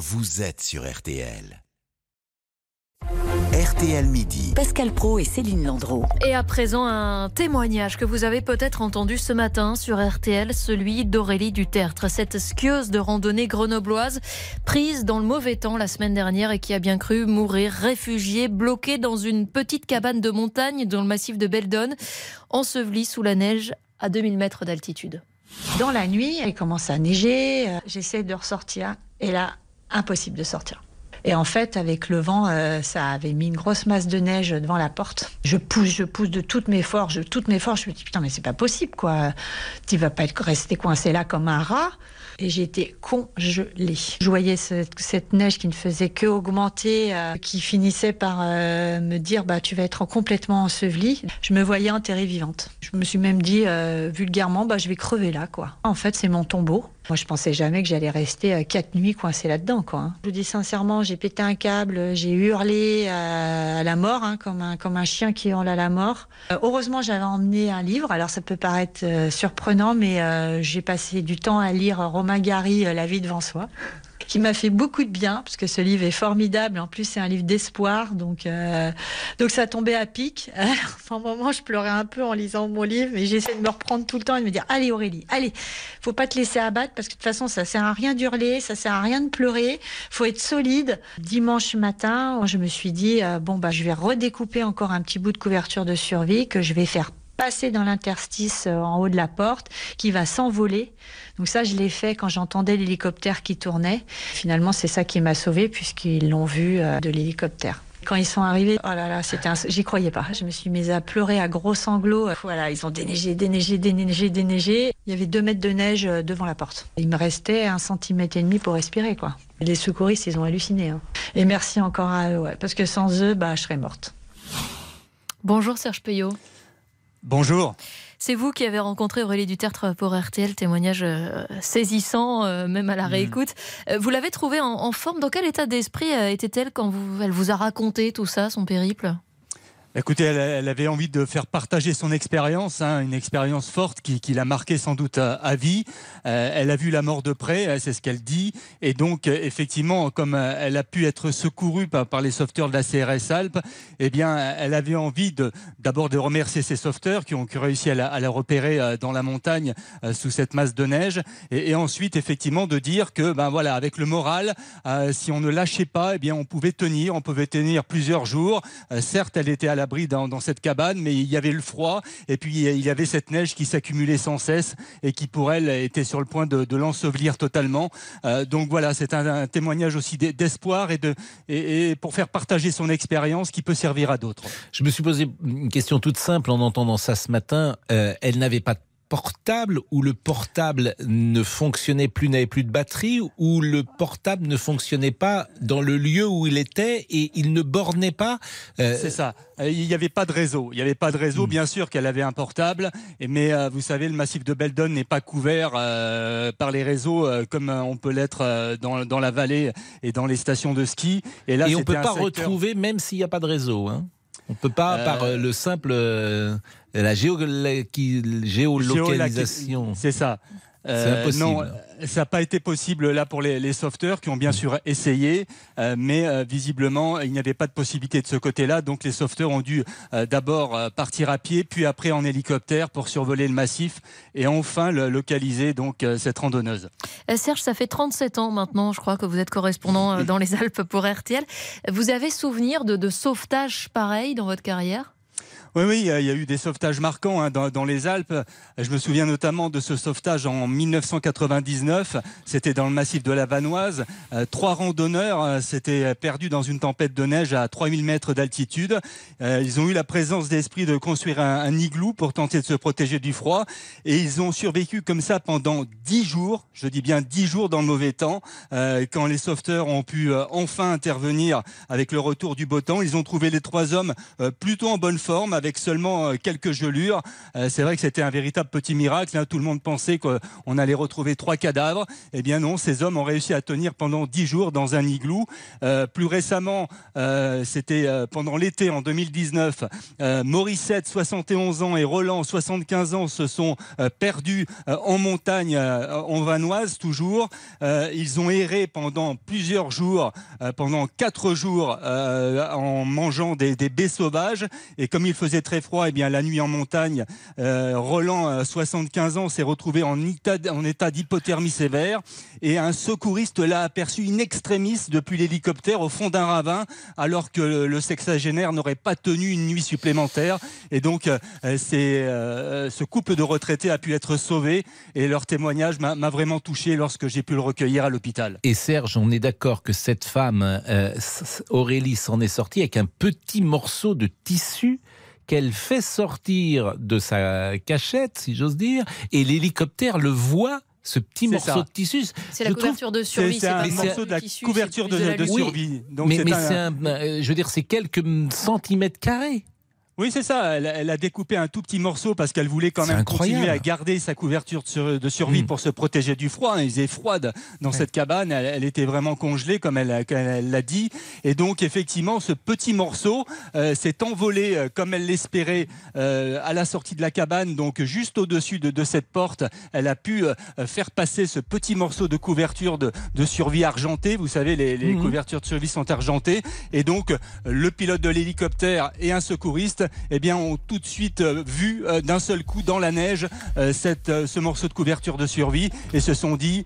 vous êtes sur RTL. RTL Midi. Pascal Pro et Céline Landreau. Et à présent, un témoignage que vous avez peut-être entendu ce matin sur RTL, celui d'Aurélie Dutertre, cette skieuse de randonnée grenobloise prise dans le mauvais temps la semaine dernière et qui a bien cru mourir réfugiée, bloquée dans une petite cabane de montagne dans le massif de Beldon, ensevelie sous la neige à 2000 mètres d'altitude. Dans la nuit, il commence à neiger, j'essaie de ressortir et là, impossible de sortir. Et en fait, avec le vent, euh, ça avait mis une grosse masse de neige devant la porte. Je pousse, je pousse de toutes mes forces, toutes mes forces. Je me dis putain, mais c'est pas possible, quoi. Tu vas pas être resté coincé là comme un rat. Et j'étais congelée. Je voyais cette neige qui ne faisait que augmenter, euh, qui finissait par euh, me dire bah tu vas être complètement ensevelie. Je me voyais enterrée vivante. Je me suis même dit vulgairement bah je vais crever là, quoi. En fait, c'est mon tombeau. Moi, je pensais jamais que j'allais rester euh, quatre nuits coincée là-dedans. Hein. Je vous dis sincèrement, j'ai pété un câble, j'ai hurlé à, la mort, hein, comme un comme un chien qui hurle à la mort. Euh, heureusement, j'avais emmené un livre. Alors, ça peut paraître euh, surprenant, mais j'ai passé du temps à lire Romain Gary, La vie devant soi qui m'a fait beaucoup de bien, parce que ce livre est formidable. En plus, c'est un livre d'espoir, donc euh, donc ça tombait à pic. à un moment, je pleurais un peu en lisant mon livre, mais j'essaie de me reprendre tout le temps et de me dire allez Aurélie, allez, faut pas te laisser abattre, parce que de toute façon, ça sert à rien d'hurler, ça sert à rien de pleurer. Faut être solide. Dimanche matin, je me suis dit euh, bon bah je vais redécouper encore un petit bout de couverture de survie que je vais faire passer dans l'interstice euh, en haut de la porte, qui va s'envoler. Donc ça, je l'ai fait quand j'entendais l'hélicoptère qui tournait. Finalement, c'est ça qui m'a sauvé puisqu'ils l'ont vu euh, de l'hélicoptère. Quand ils sont arrivés, oh là là, c'était j'y croyais pas. Je me suis mise à pleurer à gros sanglots. Voilà, ils ont déneigé, déneigé, déneigé, déneigé. Il y avait deux mètres de neige euh, devant la porte. Il me restait un centimètre et demi pour respirer, quoi. Les secouristes, ils ont halluciné. Hein. Et merci encore à eux, parce que sans eux, bah, je serais morte. Bonjour Serge Payot. Bonjour. C'est vous qui avez rencontré Aurélie Dutertre pour RTL, témoignage euh, saisissant, euh, même à la mm. réécoute. Euh, vous l'avez trouvée en, forme. Dans quel état d'esprit était-elle quand elle vous a raconté tout ça, son périple? Écoutez, elle, avait envie de faire partager son expérience, hein, une expérience forte qui, l'a marquée sans doute à, vie. Euh, elle a vu la mort de près, hein, c'est ce qu'elle dit. Et donc, euh, effectivement, comme euh, elle a pu être secourue par, les sauveteurs de la CRS Alpes, eh bien, elle avait envie d'abord de, remercier ces sauveteurs qui ont réussi à la, repérer dans la montagne sous cette masse de neige. Et, ensuite, effectivement, de dire que, ben voilà, avec le moral, si on ne lâchait pas, eh bien, on pouvait tenir, on pouvait tenir plusieurs jours. certes, elle était à l'abri dans, cette cabane, mais il y avait le froid et puis il y avait cette neige qui s'accumulait sans cesse et qui pour elle était sur le point de, l'ensevelir totalement. Euh, donc voilà, c'est un, témoignage aussi d'espoir et, de, et, pour faire partager son expérience qui peut servir à d'autres. Je me suis posé une question toute simple en entendant ça ce matin. Euh, elle n'avait pas de portable où le portable ne fonctionnait plus, n'avait plus de batterie, ou le portable ne fonctionnait pas dans le lieu où il était et il ne bornait pas. Euh, C'est ça. Euh, il n'y avait pas de réseau. Il n'y avait pas de réseau. Hmm. Bien sûr qu'elle avait un portable, mais euh, vous savez, le massif de Beldon n'est pas couvert par les réseaux comme on peut l'être dans, dans, la vallée et dans les stations de ski. Et là, et on ne peut pas retrouver même s'il n'y a pas de réseau. Hein on ne peut pas, par le simple la géolocalisation. C'est ça. Euh, non, ça n'a pas été possible là pour les, sauveteurs qui ont bien sûr essayé, euh, mais euh, visiblement il n'y avait pas de possibilité de ce côté-là. Donc les sauveteurs ont dû d'abord partir à pied, puis après en hélicoptère pour survoler le massif et enfin localiser donc cette randonneuse. Serge, ça fait 37 ans maintenant, je crois que vous êtes correspondant dans les Alpes pour RTL. Vous avez souvenir de, de sauvetages pareils dans votre carrière? Oui, oui, il y, a eu des sauvetages marquants hein, dans, les Alpes. Je me souviens notamment de ce sauvetage en 1999. C'était dans le massif de la Vanoise. Euh, trois randonneurs euh, s'étaient perdus dans une tempête de neige à 3000 mètres d'altitude. Euh, ils ont eu la présence d'esprit de construire un, igloo pour tenter de se protéger du froid. Et ils ont survécu comme ça pendant dix jours. Je dis bien dix jours dans le mauvais temps. quand les sauveteurs ont pu enfin intervenir avec le retour du beau temps, ils ont trouvé les trois hommes plutôt en bonne forme avec seulement quelques gelures. C'est vrai que c'était un véritable petit miracle. Hein. Tout le monde pensait qu'on allait retrouver trois cadavres. Eh bien non, ces hommes ont réussi à tenir pendant dix jours dans un igloo. plus récemment, c'était pendant l'été en 2019, Morissette, 71 ans, et Roland, 75 ans, se sont perdus en montagne, en Vanoise toujours. ils ont erré pendant plusieurs jours, pendant quatre jours, en mangeant des, baies sauvages. Et comme il faisait très froid, eh bien la nuit en montagne, Roland, 75 ans, s'est retrouvé en état, d'hypothermie sévère. Et un secouriste l'a aperçu in extremis depuis l'hélicoptère au fond d'un ravin, alors que le, sexagénaire n'aurait pas tenu une nuit supplémentaire. Et donc, euh, c'est, euh, ce couple de retraités a pu être sauvé. Et leur témoignage m'a vraiment touché lorsque j'ai pu le recueillir à l'hôpital. Et Serge, on est d'accord que cette femme, euh, Aurélie, s'en est sortie avec un petit morceau de tissu qu'elle fait sortir de sa cachette, si j'ose dire, et l'hélicoptère le voit ce petit morceau de tissu. C'est la couverture de survie. C'est un morceau de la couverture de, survie. mais, c'est euh, je veux dire, c'est quelques centimètres carrés. Oui, c'est ça. Elle, a découpé un tout petit morceau parce qu'elle voulait quand même continuer à garder sa couverture de, survie mm. pour se protéger du froid. Il faisait froide dans cette cabane. Elle, était vraiment congelée, comme elle l'a dit. Et donc, effectivement, ce petit morceau euh, s'est envolé euh, comme elle l'espérait euh, à la sortie de la cabane. Donc, juste au-dessus de, cette porte, elle a pu faire passer ce petit morceau de couverture de, survie argentée. Vous savez, les, les mm. couvertures de survie sont argentées. Et donc, le pilote de l'hélicoptère et un secouriste eh bien, ont tout de suite euh, vu euh, d'un seul coup dans la neige euh, cette, ce morceau de couverture de survie et se sont dit,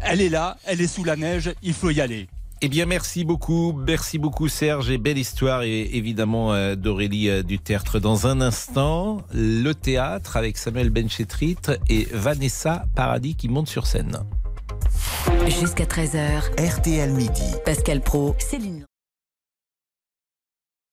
elle est là, elle est sous la neige, il faut y aller. Eh bien, merci beaucoup, merci beaucoup Serge et belle histoire et évidemment d'Aurélie du Tertre. Dans un instant, le théâtre avec Samuel Benchetrit et Vanessa Paradis qui monte sur scène. Jusqu'à 13h, RTL Midi. Pascal Pro, Céline